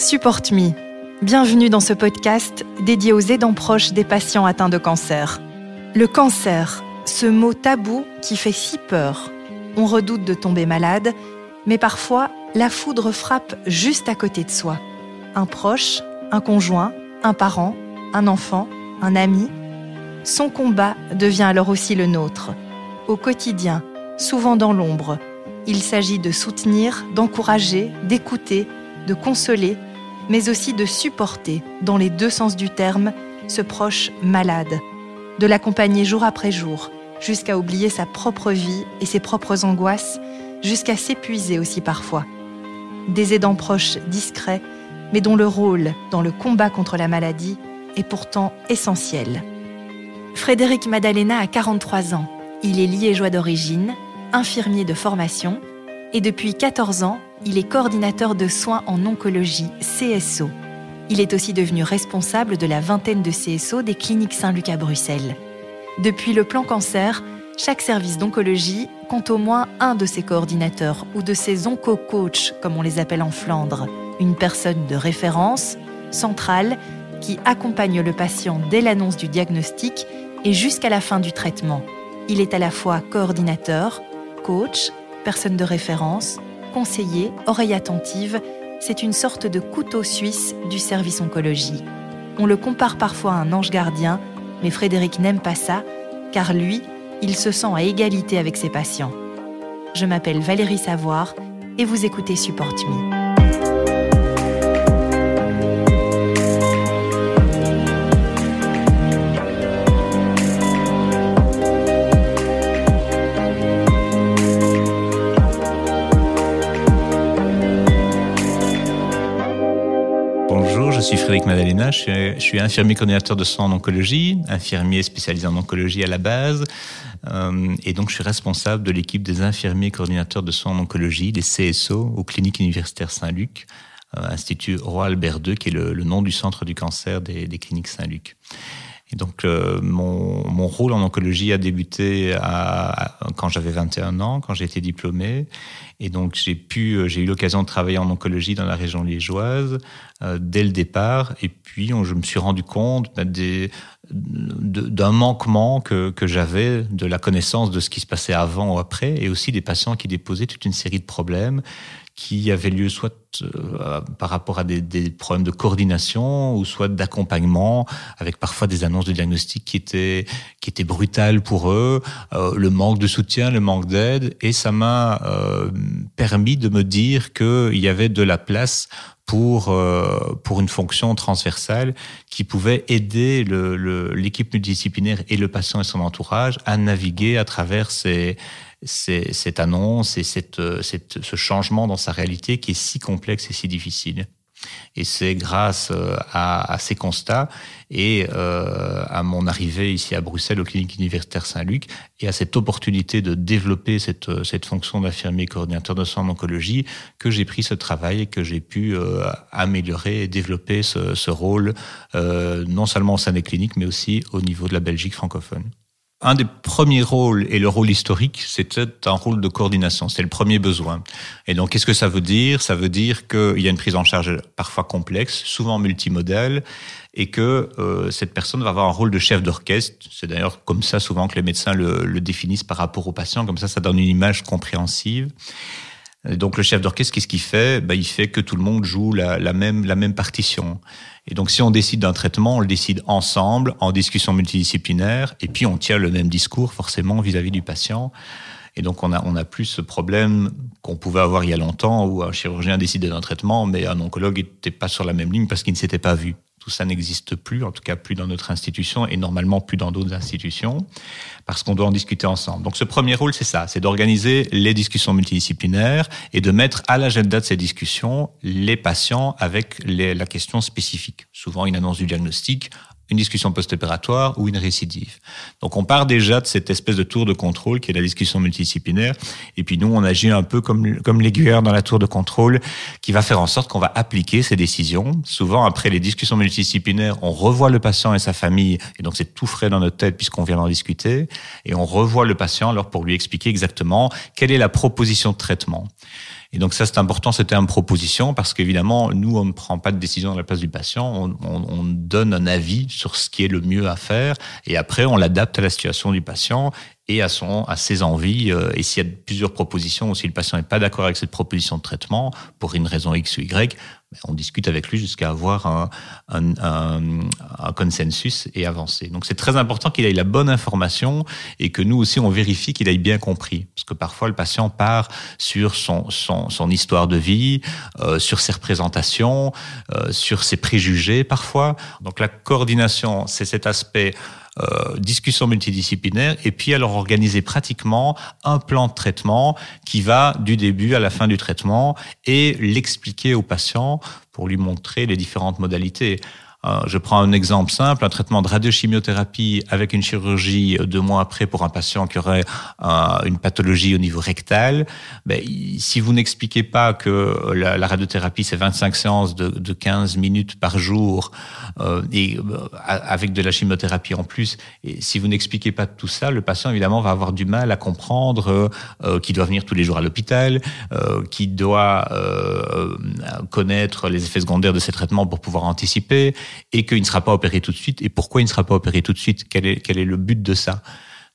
Support Me. Bienvenue dans ce podcast dédié aux aidants proches des patients atteints de cancer. Le cancer, ce mot tabou qui fait si peur. On redoute de tomber malade, mais parfois la foudre frappe juste à côté de soi. Un proche, un conjoint, un parent, un enfant, un ami. Son combat devient alors aussi le nôtre. Au quotidien, souvent dans l'ombre, il s'agit de soutenir, d'encourager, d'écouter, de consoler, mais aussi de supporter, dans les deux sens du terme, ce proche malade, de l'accompagner jour après jour, jusqu'à oublier sa propre vie et ses propres angoisses, jusqu'à s'épuiser aussi parfois. Des aidants proches discrets, mais dont le rôle dans le combat contre la maladie est pourtant essentiel. Frédéric Madalena a 43 ans. Il est liégeois d'origine, infirmier de formation, et depuis 14 ans, il est coordinateur de soins en oncologie, CSO. Il est aussi devenu responsable de la vingtaine de CSO des cliniques Saint-Luc à Bruxelles. Depuis le plan cancer, chaque service d'oncologie compte au moins un de ses coordinateurs ou de ses onco-coachs, comme on les appelle en Flandre, une personne de référence, centrale, qui accompagne le patient dès l'annonce du diagnostic et jusqu'à la fin du traitement. Il est à la fois coordinateur, coach, personne de référence, conseiller, oreille attentive, c'est une sorte de couteau suisse du service oncologie. On le compare parfois à un ange gardien, mais Frédéric n'aime pas ça, car lui, il se sent à égalité avec ses patients. Je m'appelle Valérie Savoir et vous écoutez Support Me. Suis Frédéric Madalena, je suis, infirmier coordinateur de soins en oncologie, infirmier spécialisé en oncologie à la base, euh, et donc je suis responsable de l'équipe des infirmiers coordinateurs de soins en oncologie, les CSO, aux cliniques universitaires Saint-Luc, euh, Institut Roi Albert qui est le, nom du centre du cancer des cliniques Saint-Luc. Donc, euh, mon, mon, rôle en oncologie a débuté à, quand j'avais 21 ans, quand j'ai été diplômé. Et donc, j'ai pu, euh, j'ai eu l'occasion de travailler en oncologie dans la région liégeoise euh, dès le départ. Et puis, je me suis rendu compte bah, d'un manquement que, que j'avais de la connaissance de ce qui se passait avant ou après, et aussi des patients qui déposaient toute une série de problèmes qui avaient lieu soit euh, par rapport à des, problèmes de coordination ou soit d'accompagnement, avec parfois des annonces de diagnostic qui étaient qui étaient brutales pour eux, euh, le manque de soutien, le manque d'aide, et ça m'a euh, permis de me dire qu'il y avait de la place pour pour une fonction transversale qui pouvait aider l'équipe multidisciplinaire et le patient et son entourage à naviguer à travers ces cette annonce et cette, cette, ce changement dans sa réalité qui est si complexe et si difficile. Et c'est grâce euh, à, à, ces constats et euh, à mon arrivée ici à Bruxelles aux cliniques universitaires Saint-Luc et à cette opportunité de développer cette, cette fonction d'infirmier coordinateur de soins en oncologie que j'ai pris ce travail et que j'ai pu euh, améliorer et développer ce, ce rôle euh, non seulement au sein des cliniques mais aussi au niveau de la Belgique francophone. Un des premiers rôles, et le rôle historique, c'était un rôle de coordination. C'est le premier besoin. Et donc, qu'est-ce que ça veut dire? Ça veut dire qu'il y a une prise en charge parfois complexe, souvent multimodale, et que euh, cette personne va avoir un rôle de chef d'orchestre. C'est d'ailleurs comme ça souvent que les médecins le, le définissent par rapport aux patients. Comme ça, ça donne une image compréhensive. Donc le chef d'orchestre, qu'est-ce qu'il fait? Ben, Il fait que tout le monde joue la, la, même, la même partition. Et donc si on décide d'un traitement, on le décide ensemble, en discussion multidisciplinaire, et puis on tient le même discours forcément vis-à-vis du patient. Et donc on a, on a plus ce problème qu'on pouvait avoir il y a longtemps où un chirurgien décidait d'un traitement, mais un oncologue n'était pas sur la même ligne parce qu'il ne s'était pas vu. Tout ça n'existe plus, en tout cas plus dans notre institution et normalement plus dans d'autres institutions, parce qu'on doit en discuter ensemble. Donc ce premier rôle, c'est ça, c'est d'organiser les discussions multidisciplinaires et de mettre à l'agenda de ces discussions les patients avec la question spécifique. Souvent une annonce du diagnostic, une discussion post-opératoire ou une récidive. Donc on part déjà de cette espèce de tour de contrôle qui est la discussion multidisciplinaire, et puis nous on agit un peu comme, comme l'aiguilleur dans la tour de contrôle qui va faire en sorte qu'on va appliquer ces décisions. Souvent après les discussions multidisciplinaires, on revoit le patient et sa famille, et donc c'est tout frais dans notre tête puisqu'on vient d'en discuter, et on revoit le patient alors pour lui expliquer exactement quelle est la proposition de traitement. Et donc ça, c'est important, c'était une proposition, parce qu'évidemment, nous, on ne prend pas de décision à la place du patient, on, on, on, donne un avis sur ce qui est le mieux à faire, et après, on l'adapte à la situation du patient et à, son, à ses envies. Euh, et s'il y a plusieurs propositions, ou si le patient n'est pas d'accord avec cette proposition de traitement, pour une raison X ou Y, ben, on discute avec lui jusqu'à avoir un, consensus et avancer. Donc c'est très important qu'il ait la bonne information et que nous aussi on vérifie qu'il ait bien compris. Parce que parfois le patient part sur son, son, son histoire de vie, euh, sur ses représentations, euh, sur ses préjugés parfois. Donc la coordination, c'est cet aspect euh, discussion multidisciplinaire et puis alors organiser pratiquement un plan de traitement qui va du début à la fin du traitement et l'expliquer au patient pour lui montrer les différentes modalités. Euh, je prends un exemple simple, un traitement de radiochimiothérapie avec une chirurgie deux mois après pour un patient qui aurait euh, une pathologie au niveau rectal. Ben, si vous n'expliquez pas que la, radiothérapie, c'est 25 séances de, de, 15 minutes par jour euh, et euh, avec de la chimiothérapie en plus, et si vous n'expliquez pas tout ça, le patient évidemment va avoir du mal à comprendre euh, qu'il doit venir tous les jours à l'hôpital, qu'il doit connaître les effets secondaires de ces traitements pour pouvoir anticiper et qu'il ne sera pas opéré tout de suite. Et pourquoi il ne sera pas opéré tout de suite? Quel est, quel est le but de ça?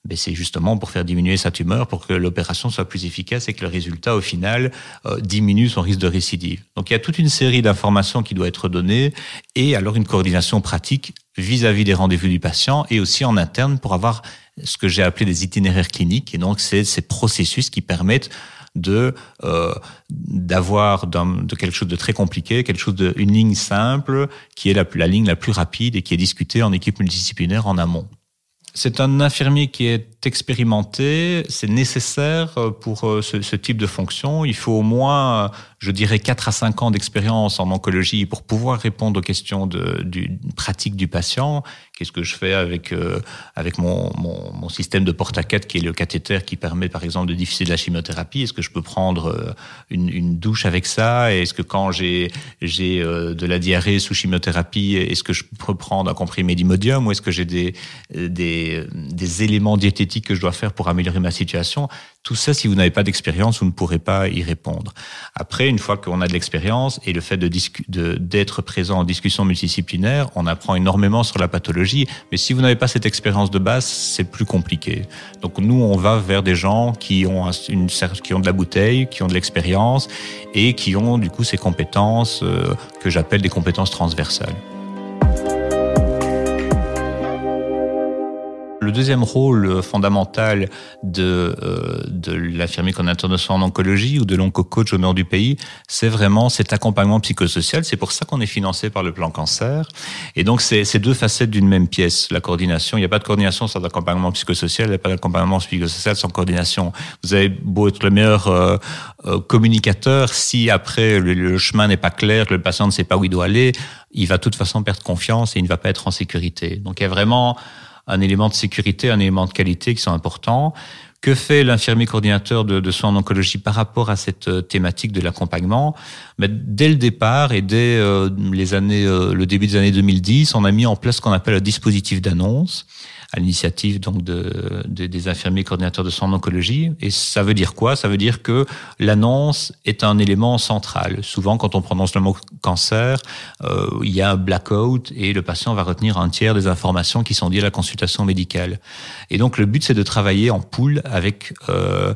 Ben c'est justement pour faire diminuer sa tumeur, pour que l'opération soit plus efficace et que le résultat, au final, euh, diminue son risque de récidive. Donc il y a toute une série d'informations qui doit être donnée et alors une coordination pratique vis-à-vis -vis des rendez-vous du patient et aussi en interne pour avoir ce que j'ai appelé des itinéraires cliniques. Et donc c'est ces processus qui permettent de euh, d'avoir de quelque chose de très compliqué, quelque chose de une ligne simple qui est la ligne la plus rapide et qui est discutée en équipe multidisciplinaire en amont. C'est un infirmier qui est expérimenté, c'est nécessaire euh, pour euh, ce, type de fonction. Il faut au moins, je dirais, 4 à 5 ans d'expérience en oncologie pour pouvoir répondre aux questions de, du pratique du patient. Qu'est-ce que je fais avec euh, avec mon, mon, système de porte à qui est le cathéter qui permet par exemple de diffuser de la chimiothérapie? Est-ce que je peux prendre une, douche avec ça? Est-ce que quand j'ai j'ai de la diarrhée sous chimiothérapie, est-ce que je peux prendre un comprimé d'imodium ou est-ce que j'ai des, des des éléments diététiques que je dois faire pour améliorer ma situation tout ça, si vous n'avez pas d'expérience, vous ne pourrez pas y répondre. Après, une fois qu'on a de l'expérience et le fait d'être présent en discussion multidisciplinaire, on apprend énormément sur la pathologie. Mais si vous n'avez pas cette expérience de base, c'est plus compliqué. Donc nous, on va vers des gens qui ont une qui ont de la bouteille, qui ont de l'expérience et qui ont du coup ces compétences euh, que j'appelle des compétences transversales. Le deuxième rôle fondamental de, euh, de l'infirmier coordinateur de en oncologie ou de l'onco-coach au nord du pays, c'est vraiment cet accompagnement psychosocial. C'est pour ça qu'on est financé par le plan cancer. Et donc, c'est deux facettes d'une même pièce. La coordination, il n'y a pas de coordination sans accompagnement psychosocial, il n'y a pas d'accompagnement psychosocial sans coordination. Vous avez beau être le meilleur euh, euh, communicateur, si après le, le chemin n'est pas clair, le patient ne sait pas où il doit aller, il va de toute façon perdre confiance et il ne va pas être en sécurité. Donc, il y a vraiment un élément de sécurité, un élément de qualité qui sont importants. Que fait l'infirmier coordinateur de, soins en oncologie par rapport à cette euh, thématique de l'accompagnement? Mais Dès le départ et dès euh, les années, euh, le début des années 2010, on a mis en place ce qu'on appelle un dispositif d'annonce à l'initiative donc de, de, des infirmiers coordinateurs de soins en oncologie. Et ça veut dire quoi? Ça veut dire que l'annonce est un élément central. Souvent, quand on prononce le mot cancer, il y a un blackout et le patient va retenir un tiers des informations qui sont liées à la consultation médicale. Et donc, le but, c'est de travailler en poule avec euh,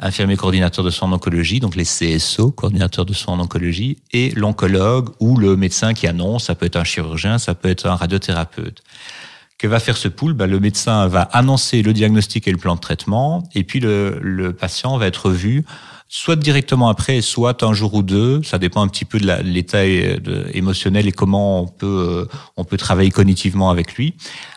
infirmiers coordinateurs de soins en oncologie, donc les CSO, coordinateurs de soins en oncologie, et l'oncologue ou le médecin qui annonce, ça peut être un chirurgien, ça peut être un radiothérapeute. Que va faire ce pool? Ben, Le médecin va annoncer le diagnostic et le plan de traitement, et puis le patient va être vu soit directement après, soit un jour ou deux. Ça dépend un petit peu de l'état émotionnel et comment on peut euh, on peut travailler cognitivement avec lui.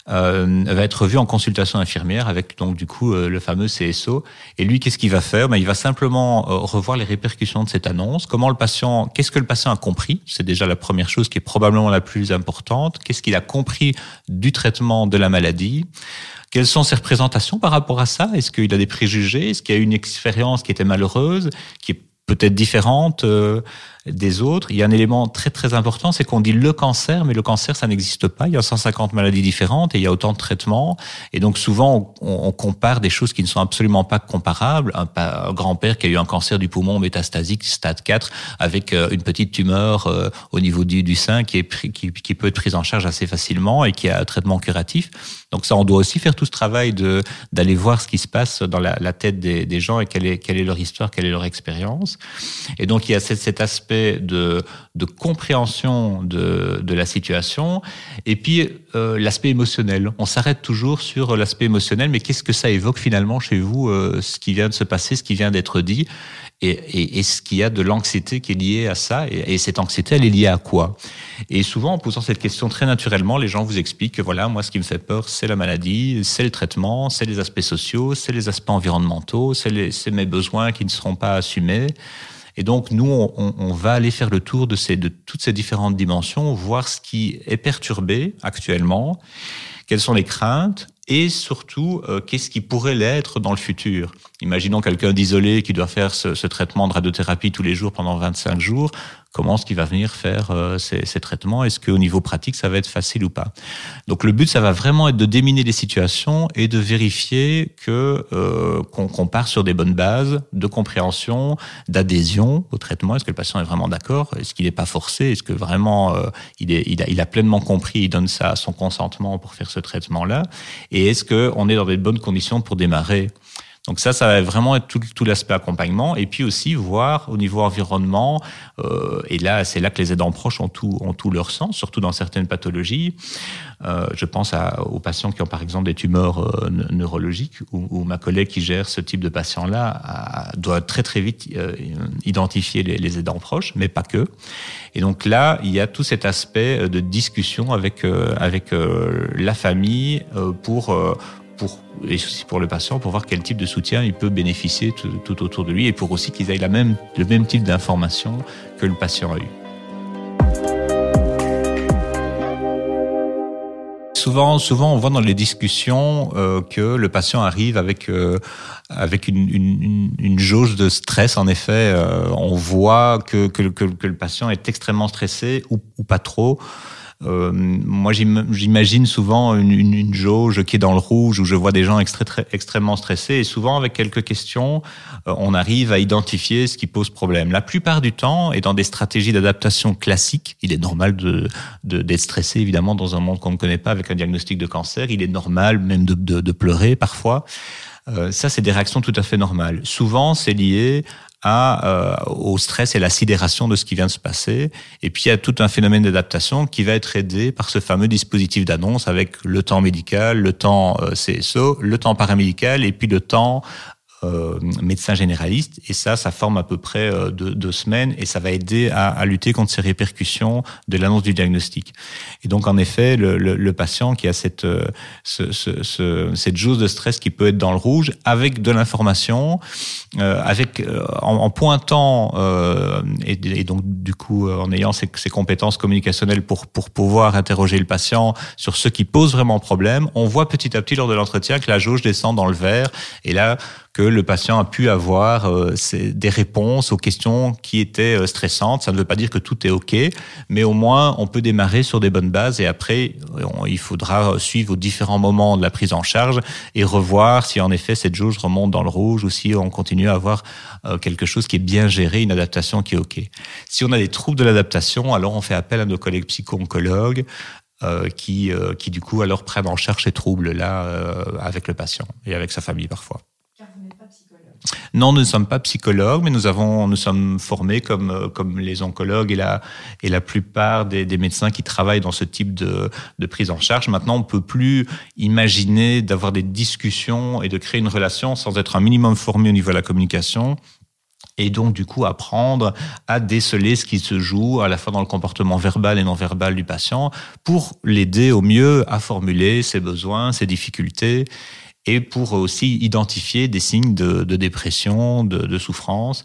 Euh, va être vu en consultation infirmière avec donc du coup euh, le fameux CSO. Et lui, qu'est-ce qu'il va faire? Ben, il va simplement euh, revoir les répercussions de cette annonce. Comment le patient, qu'est-ce que le patient a compris? C'est déjà la première chose qui est probablement la plus importante. Qu'est-ce qu'il a compris du traitement de la maladie? Quelles sont ses représentations par rapport à ça? Est-ce qu'il a des préjugés? Est-ce qu'il y a une expérience qui était malheureuse, qui est peut-être différente euh, des autres. Il y a un élément très très important, c'est qu'on dit le cancer, mais le cancer, ça n'existe pas. Il y a 150 maladies différentes et il y a autant de traitements. Et donc souvent, on, compare des choses qui ne sont absolument pas comparables. Un, grand-père qui a eu un cancer du poumon métastasique stade 4 avec euh, une petite tumeur euh, au niveau du, sein qui, peut être prise en charge assez facilement et qui a un traitement curatif. Donc ça, on doit aussi faire tout ce travail d'aller voir ce qui se passe dans la, tête des, gens et quelle est, quelle est leur histoire, quelle est leur expérience. Et donc il y a cet aspect de, compréhension de, de la situation et puis euh, l'aspect émotionnel. On s'arrête toujours sur l'aspect émotionnel, mais qu'est-ce que ça évoque finalement chez vous, euh, ce qui vient de se passer, ce qui vient d'être dit et, et, ce qu'il y a de l'anxiété qui est liée à ça et, et, cette anxiété, elle est liée à quoi? Et souvent, en posant cette question très naturellement, les gens vous expliquent que voilà, moi, ce qui me fait peur, c'est la maladie, c'est le traitement, c'est les aspects sociaux, c'est les aspects environnementaux, c'est mes besoins qui ne seront pas assumés. Et donc, nous, on, on, va aller faire le tour de, ces, de toutes ces différentes dimensions, voir ce qui est perturbé actuellement, quelles sont les craintes, et surtout, euh, qu'est-ce qui pourrait l'être dans le futur Imaginons quelqu'un d'isolé qui doit faire ce, traitement de radiothérapie tous les jours pendant 25 jours comment est-ce qu'il va venir faire euh, ces, traitements? Est-ce qu'au niveau pratique, ça va être facile ou pas? Donc le but, ça va vraiment être de déminer les situations et de vérifier que euh, qu'on part sur des bonnes bases de compréhension, d'adhésion au traitement. Est-ce que le patient est vraiment d'accord? Est-ce qu'il n'est pas forcé? Est-ce que vraiment euh, il, a, pleinement compris Il donne ça son consentement pour faire ce traitement-là? Et est-ce qu'on est dans des bonnes conditions pour démarrer? Donc ça, ça va vraiment être tout, l'aspect accompagnement et puis aussi voir au niveau environnement. Euh, et là, c'est là que les aidants proches ont tout, ont tout leur sens, surtout dans certaines pathologies. Euh, je pense aux patients qui ont par exemple des tumeurs euh, neurologiques, où, ma collègue qui gère ce type de patient-là doit très très vite identifier les, les, aidants proches, mais pas que. Et donc là, il y a tout cet aspect de discussion avec avec la famille pour et aussi pour le patient, pour voir quel type de soutien il peut bénéficier tout, autour de lui et pour aussi qu'ils aient la même, le même type d'information que le patient a eu. Souvent, souvent, on voit dans les discussions euh, que le patient arrive avec euh, avec une, jauge de stress. En effet, euh, on voit que, que, le patient est extrêmement stressé ou pas trop. Euh, moi, j'imagine souvent une, une, une, jauge qui est dans le rouge où je vois des gens extrêmement stressés et souvent avec quelques questions, euh, on arrive à identifier ce qui pose problème. La plupart du temps, et dans des stratégies d'adaptation classiques, il est normal de d'être stressé évidemment dans un monde qu'on ne connaît pas avec un diagnostic de cancer. Il est normal même de, de, de pleurer parfois. Euh, ça, c'est des réactions tout à fait normales. Souvent, c'est lié euh, au stress et la sidération de ce qui vient de se passer. Et puis, il y a tout un phénomène d'adaptation qui va être aidé par ce fameux dispositif d'annonce avec le temps médical, le temps euh, CSO, le temps paramédical et puis le temps euh, médecin généraliste. Et ça, ça forme à peu près euh, deux, semaines et ça va aider à, lutter contre ces répercussions de l'annonce du diagnostic. Et donc, en effet, le, patient qui a cette, euh, ce, ce, ce, cette jauge de stress qui peut être dans le rouge, avec de l'information, avec en, pointant et, et, donc du coup en ayant ces, ces compétences communicationnelles pour pour pouvoir interroger le patient sur ce qui pose vraiment problème, on voit petit à petit lors de l'entretien que la jauge descend dans le vert. Et là, que le patient a pu avoir euh, des réponses aux questions qui étaient euh, stressantes. Ça ne veut pas dire que tout est OK, mais au moins on peut démarrer sur des bonnes bases et après il faudra suivre aux différents moments de la prise en charge et revoir si en effet cette jauge remonte dans le rouge ou si on continue à avoir euh, quelque chose qui est bien géré, une adaptation qui est OK. Si on a des troubles de l'adaptation, alors on fait appel à nos collègues psycho-oncologues qui, qui du coup alors prennent en charge ces troubles-là avec le patient et avec sa famille parfois. Non, nous ne sommes pas psychologues, mais nous avons, nous sommes formés comme euh, comme les oncologues et la et la plupart des, médecins qui travaillent dans ce type de, de prise en charge. Maintenant, on peut plus imaginer d'avoir des discussions et de créer une relation sans être un minimum formé au niveau de la communication et donc du coup apprendre à déceler ce qui se joue à la fois dans le comportement verbal et non verbal du patient pour l'aider au mieux à formuler ses besoins, ses difficultés et pour aussi identifier des signes de, dépression, de, souffrance.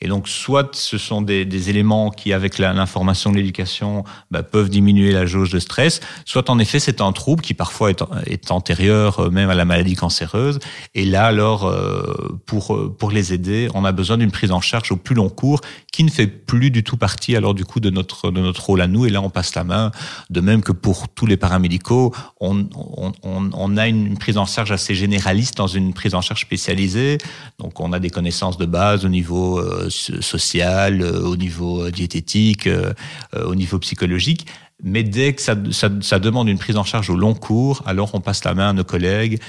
Et donc, soit ce sont des, éléments qui, avec l'information l'éducation, bah, peuvent diminuer la jauge de stress, soit en effet c'est un trouble qui parfois est, antérieur euh, même à la maladie cancéreuse. Et là, alors, euh, pour euh, pour les aider, on a besoin d'une prise en charge au plus long cours qui ne fait plus du tout partie alors du coup de notre rôle à nous. Et là, on passe la main. De même que pour tous les paramédicaux, on a une prise en charge assez généraliste dans une prise en charge spécialisée. Donc, on a des connaissances de base au niveau social, euh, au niveau euh, diététique, euh, au niveau psychologique. Mais dès que ça, ça, demande une prise en charge au long cours, alors on passe la main à nos collègues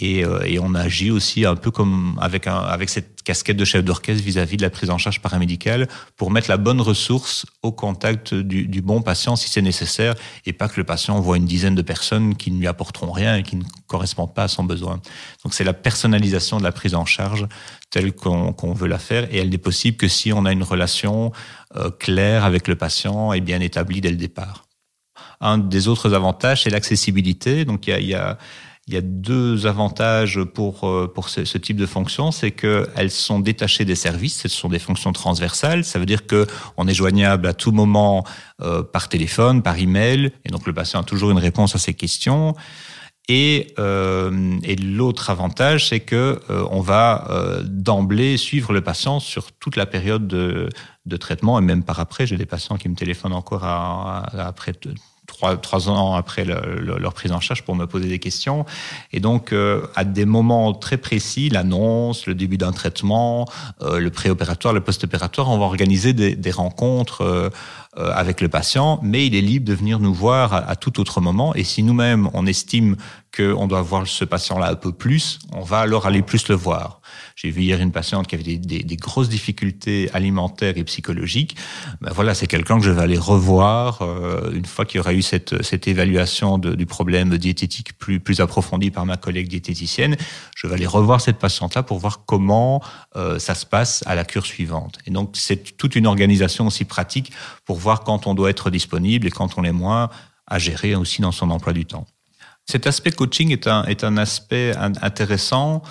et, et on agit aussi un peu comme avec, un, avec cette casquette de chef d'orchestre vis-à-vis de la prise en charge paramédicale pour mettre la bonne ressource au contact du, bon patient si c'est nécessaire et pas que le patient voit une dizaine de personnes qui ne lui apporteront rien et qui ne correspondent pas à son besoin. Donc c'est la personnalisation de la prise en charge telle qu'on veut la faire et elle n'est possible que si on a une relation euh, claire avec le patient et bien établie dès le départ. Un des autres avantages, c'est l'accessibilité. Donc il y a il y a deux avantages pour euh, pour ce, type de fonction, c'est qu'elles sont détachées des services, ce sont des fonctions transversales. Ça veut dire que on est joignable à tout moment euh, par téléphone, par email, et donc le patient a toujours une réponse à ses questions. Et, euh, et l'autre avantage, c'est que on va d'emblée suivre le patient sur toute la période de, de traitement et même par après. J'ai des patients qui me téléphonent encore à, à, après trois, trois ans après le, le, leur prise en charge pour me poser des questions. Et donc, euh, à des moments très précis, l'annonce, le début d'un traitement, euh, le préopératoire, le post-opératoire, on va organiser des, rencontres euh, avec le patient, mais il est libre de venir nous voir à, tout autre moment. Et si nous-mêmes, on estime qu'on doit voir ce patient-là un peu plus, on va alors aller plus le voir. J'ai vu hier une patiente qui avait des, grosses difficultés alimentaires et psychologiques. Ben voilà, c'est quelqu'un que je vais aller revoir euh, une fois qu'il y aura eu cette, évaluation du problème diététique plus, plus approfondie par ma collègue diététicienne. Je vais aller revoir cette patiente-là pour voir comment euh, ça se passe à la cure suivante. Et donc, c'est toute une organisation aussi pratique pour voir quand on doit être disponible et quand on l'est moins à gérer aussi dans son emploi du temps. Cet aspect coaching est un, est un aspect intéressant.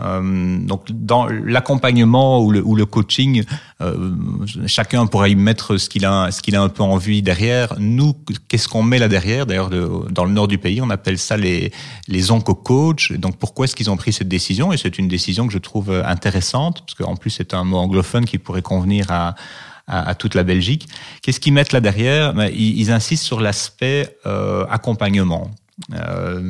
Euh, donc dans l'accompagnement ou le, coaching, euh, chacun pourra y mettre ce qu'il a, ce qu'il a un peu envie derrière. Nous, qu'est-ce qu'on met là derrière? D'ailleurs, dans le nord du pays, on appelle ça les les onco-coach. Donc pourquoi est-ce qu'ils ont pris cette décision? Et c'est une décision que je trouve intéressante parce qu'en plus c'est un mot anglophone qui pourrait convenir à à, à, toute la Belgique. Qu'est-ce qu'ils mettent là derrière? Ben, ils, ils, insistent sur l'aspect euh, accompagnement. Euh,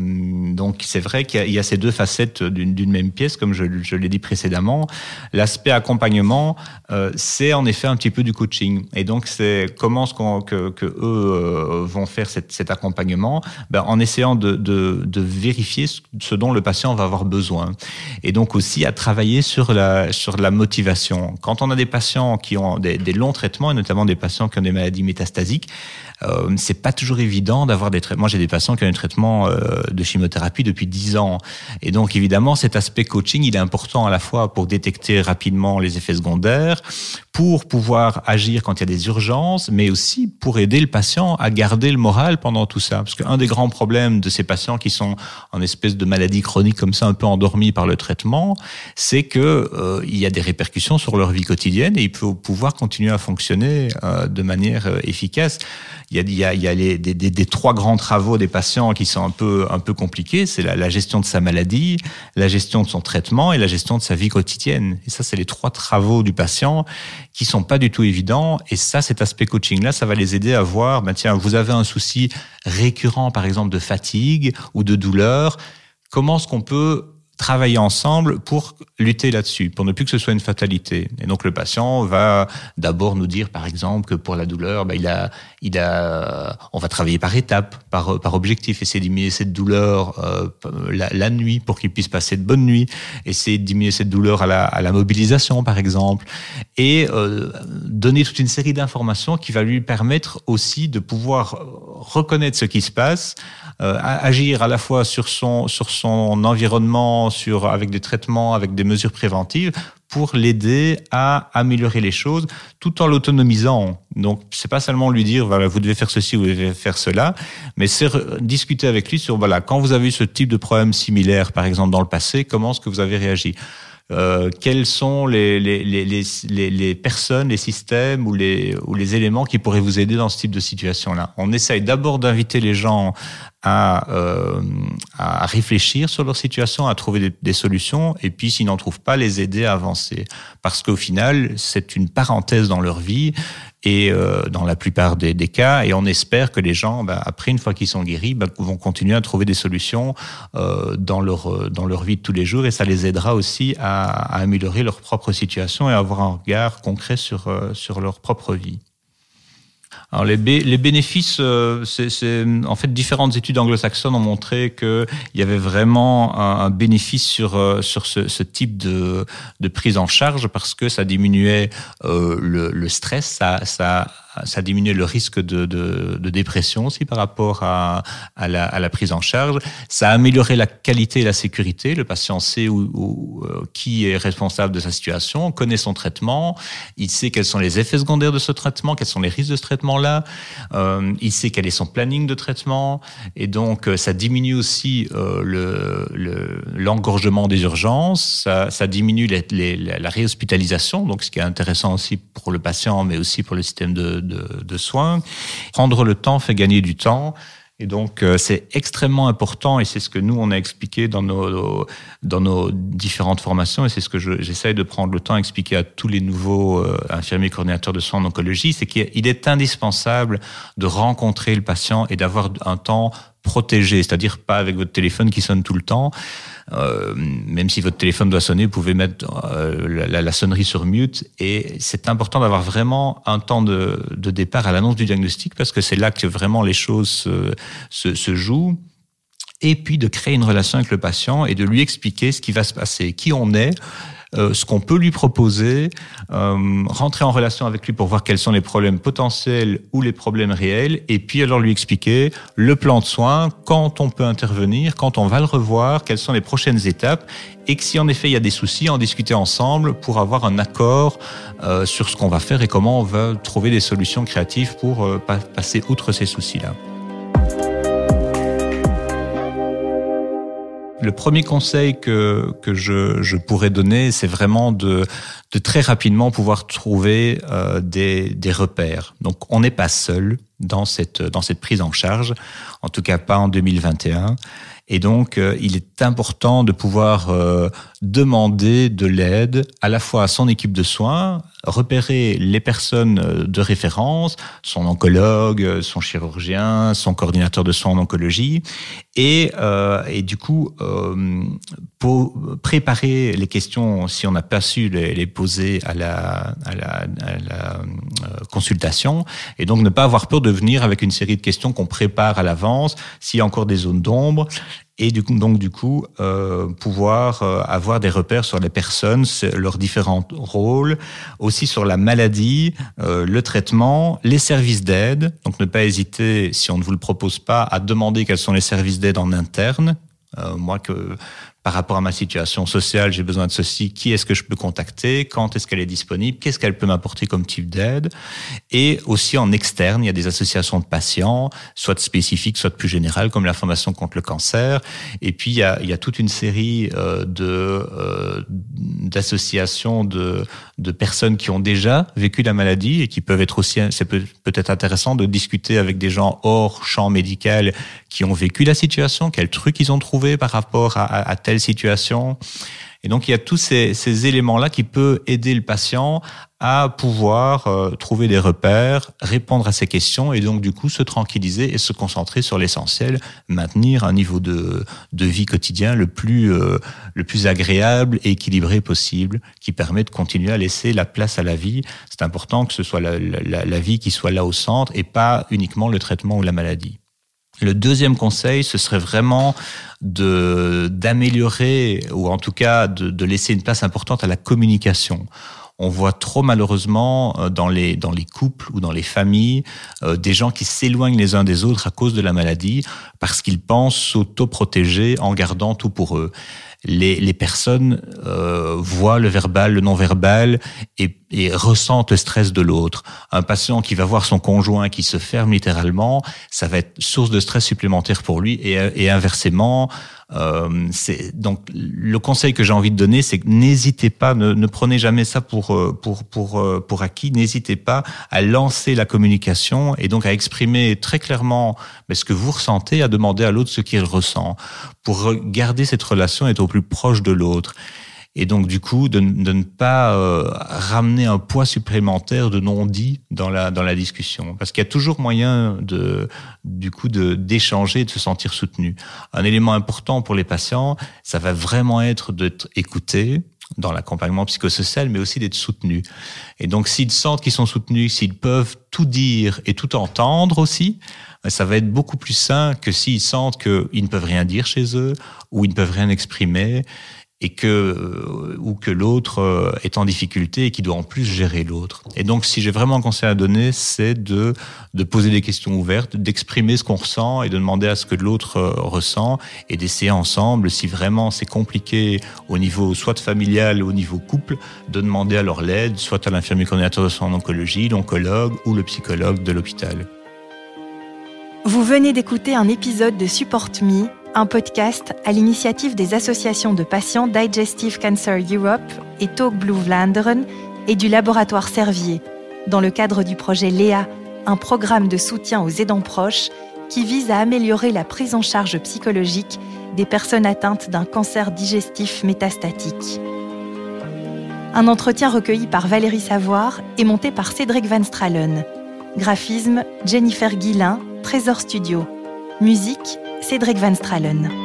donc c'est vrai qu'il y, a ces deux facettes d'une même pièce, comme je, l'ai dit précédemment. L'aspect accompagnement, euh, c'est en effet un petit peu du coaching. Et donc c'est comment ce que, eux euh, vont faire cet, accompagnement, ben, en essayant de, vérifier ce dont le patient va avoir besoin. Et donc aussi à travailler sur la sur la motivation. Quand on a des patients qui ont des, des longs traitements, et notamment des patients qui ont des maladies métastasiques, euh, c'est pas toujours évident d'avoir des traitements. J'ai des patients qui ont un traitement euh, de chimiothérapie depuis 10 ans. Et donc, évidemment, cet aspect coaching, il est important à la fois pour détecter rapidement les effets secondaires, pour pouvoir agir quand il y a des urgences, mais aussi pour aider le patient à garder le moral pendant tout ça. Parce qu'un des grands problèmes de ces patients qui sont en espèce de maladie chronique comme ça, un peu endormis par le traitement, c'est que euh, il y a des répercussions sur leur vie quotidienne et ils peuvent pouvoir continuer à fonctionner euh, de manière euh, efficace. Il y a, des, trois grands travaux des patients qui sont un peu, un peu compliqués. C'est la, la gestion de sa maladie, la gestion de son traitement et la gestion de sa vie quotidienne. Et ça, c'est les trois travaux du patient qui sont pas du tout évidents. Et ça, cet aspect coaching-là, ça va les aider à voir, ben tiens, vous avez un souci récurrent, par exemple, de fatigue ou de douleur. Comment est-ce qu'on peut travailler ensemble pour lutter là-dessus, pour ne plus que ce soit une fatalité. Et donc le patient va d'abord nous dire, par exemple, que pour la douleur, bah, il a, il a, on va travailler par étapes, par, par objectif, essayer de diminuer cette douleur euh, la, nuit pour qu'il puisse passer de bonnes nuits, essayer de diminuer cette douleur à la, à la mobilisation, par exemple, et euh, donner toute une série d'informations qui va lui permettre aussi de pouvoir reconnaître ce qui se passe, agir à la fois sur son, sur son environnement, sur, avec des traitements, avec des mesures préventives pour l'aider à améliorer les choses tout en l'autonomisant. Donc, c'est pas seulement lui dire, voilà, vous devez faire ceci, vous devez faire cela, mais c'est discuter avec lui sur, voilà, quand vous avez eu ce type de problème similaire, par exemple, dans le passé, comment est-ce que vous avez réagi? Euh, quels sont les, les, les, les, personnes, les systèmes ou les, ou les éléments qui pourraient vous aider dans ce type de situation-là? On essaye d'abord d'inviter les gens à, euh, à réfléchir sur leur situation, à trouver des solutions, et puis s'ils n'en trouvent pas, les aider à avancer. Parce qu'au final, c'est une parenthèse dans leur vie, et euh, dans la plupart des, cas, et on espère que les gens, bah, après une fois qu'ils sont guéris, bah, vont continuer à trouver des solutions euh, dans leur dans leur vie de tous les jours, et ça les aidera aussi à, améliorer leur propre situation et à avoir un regard concret sur euh, sur leur propre vie. Alors les, les bénéfices, euh, c'est en fait différentes études anglo-saxonnes ont montré qu'il y avait vraiment un, bénéfice sur euh, sur ce, ce, type de, de prise en charge parce que ça diminuait euh, le, le, stress, ça, ça ça diminuait le risque de, de, dépression aussi par rapport à, à, la, prise en charge. Ça a amélioré la qualité et la sécurité. Le patient sait où, euh, qui est responsable de sa situation, connaît son traitement, il sait quels sont les effets secondaires de ce traitement, quels sont les risques de ce traitement-là, euh, il sait quel est son planning de traitement, et donc euh, ça diminue aussi euh, l'engorgement le, des urgences, ça, diminue la réhospitalisation, donc ce qui est intéressant aussi pour le patient, mais aussi pour le système de, de, soins. Prendre le temps fait gagner du temps. Et donc, euh, c'est extrêmement important et c'est ce que nous, on a expliqué dans nos, dans nos différentes formations et c'est ce que j'essaye de prendre le temps d'expliquer à tous les nouveaux euh, infirmiers coordinateurs de soins en oncologie, c'est qu'il est indispensable de rencontrer le patient et d'avoir un temps protégé, c'est-à-dire pas avec votre téléphone qui sonne tout le temps. Euh, même si votre téléphone doit sonner, vous pouvez mettre euh, la, sonnerie sur mute. Et c'est important d'avoir vraiment un temps de, de départ à l'annonce du diagnostic parce que c'est là que vraiment les choses se, se, se jouent et puis de créer une relation avec le patient et de lui expliquer ce qui va se passer, qui on est, ce qu'on peut lui proposer, euh, rentrer en relation avec lui pour voir quels sont les problèmes potentiels ou les problèmes réels, et puis alors lui expliquer le plan de soins, quand on peut intervenir, quand on va le revoir, quelles sont les prochaines étapes, et que si en effet il y a des soucis, en discuter ensemble pour avoir un accord euh, sur ce qu'on va faire et comment on va trouver des solutions créatives pour euh, passer outre ces soucis-là. Le premier conseil que, que je, je pourrais donner, c'est vraiment de, de très rapidement pouvoir trouver euh, des, des repères. Donc, on n'est pas seul dans cette, dans cette prise en charge, en tout cas pas en 2021. Et donc, euh, il est important de pouvoir euh, demander de l'aide à la fois à son équipe de soins, repérer les personnes euh, de référence, son oncologue, son chirurgien, son coordinateur de soins en oncologie, et, euh, et du coup, euh, pour préparer les questions, si on n'a pas su les, les, poser à la, à la, à la consultation, et donc ne pas avoir peur de venir avec une série de questions qu'on prépare à l'avance, s'il y a encore des zones d'ombre, et donc du coup euh, pouvoir euh, avoir des repères sur les personnes, leurs différents rôles, aussi sur la maladie, euh, le traitement, les services d'aide. Donc ne pas hésiter, si on ne vous le propose pas, à demander quels sont les services d'aide en interne. Moi que par rapport à ma situation sociale, j'ai besoin de ceci, qui est-ce que je peux contacter, quand est-ce qu'elle est disponible, qu'est-ce qu'elle peut m'apporter comme type d'aide. Et aussi en externe, il y a des associations de patients, soit spécifiques, soit plus générales, comme la Fondation contre le cancer. Et puis, il y a, toute une série euh, de euh, d'associations de, de personnes qui ont déjà vécu la maladie et qui peuvent être aussi, c'est peut-être intéressant de discuter avec des gens hors champ médical qui ont vécu la situation, quels trucs ils ont trouvé par rapport à, à, à situation. Et donc, il y a tous ces, éléments-là qui peuvent aider le patient à pouvoir euh, trouver des repères, répondre à ces questions et donc, du coup, se tranquilliser et se concentrer sur l'essentiel, maintenir un niveau de, de vie quotidien le plus, euh, le plus agréable et équilibré possible, qui permet de continuer à laisser la place à la vie. C'est important que ce soit la vie qui soit là au centre et pas uniquement le traitement ou la maladie. Le deuxième conseil, ce serait vraiment de d'améliorer ou en tout cas de, de, laisser une place importante à la communication. On voit trop malheureusement euh, dans les dans les couples ou dans les familles euh, des gens qui s'éloignent les uns des autres à cause de la maladie parce qu'ils pensent s'auto-protéger en gardant tout pour eux. Les, les personnes euh, voient le verbal, le non-verbal et et ressentent le stress de l'autre. Un patient qui va voir son conjoint qui se ferme littéralement, ça va être source de stress supplémentaire pour lui et, et inversement. Euh, donc le conseil que j'ai envie de donner, c'est que n'hésitez pas, ne, ne, prenez jamais ça pour euh, pour pour euh, pour acquis. N'hésitez pas à lancer la communication et donc à exprimer très clairement ce que vous ressentez, à demander à l'autre ce qu'il ressent pour garder cette relation et être au plus proche de l'autre et donc du coup de, ne pas euh, ramener un poids supplémentaire de non-dit dans la dans la discussion parce qu'il y a toujours moyen de du coup d'échanger de se sentir soutenu. Un élément important pour les patients, ça va vraiment être d'être écouté dans l'accompagnement psychosocial, mais aussi d'être soutenu. Et donc, s'ils sentent qu'ils sont soutenus, s'ils peuvent tout dire et tout entendre aussi, ça va être beaucoup plus sain que s'ils sentent qu'ils ne peuvent rien dire chez eux ou ils ne peuvent rien exprimer et que euh, ou que l'autre euh, est en difficulté et qui doit en plus gérer l'autre. Et donc, si j'ai vraiment un conseil à donner, c'est de de poser des questions ouvertes, d'exprimer ce qu'on ressent et de demander à ce que l'autre euh, ressent et d'essayer ensemble, si vraiment c'est compliqué au niveau soit familial ou au niveau couple, de demander alors l'aide, soit à l'infirmier coordinateur de en oncologie, l'oncologue ou le psychologue de l'hôpital. Vous venez d'écouter un épisode de Support Me un podcast à l'initiative des associations de patients Digestive Cancer Europe et Talk Blue Vlaanderen et du laboratoire Servier, dans le cadre du projet LEA, un programme de soutien aux aidants proches qui vise à améliorer la prise en charge psychologique des personnes atteintes d'un cancer digestif métastatique. Un entretien recueilli par Valérie Savoir et monté par Cédric Van Stralen. Graphisme Jennifer Guillain, Trésor Studio. Musique Cédric Van Stralen.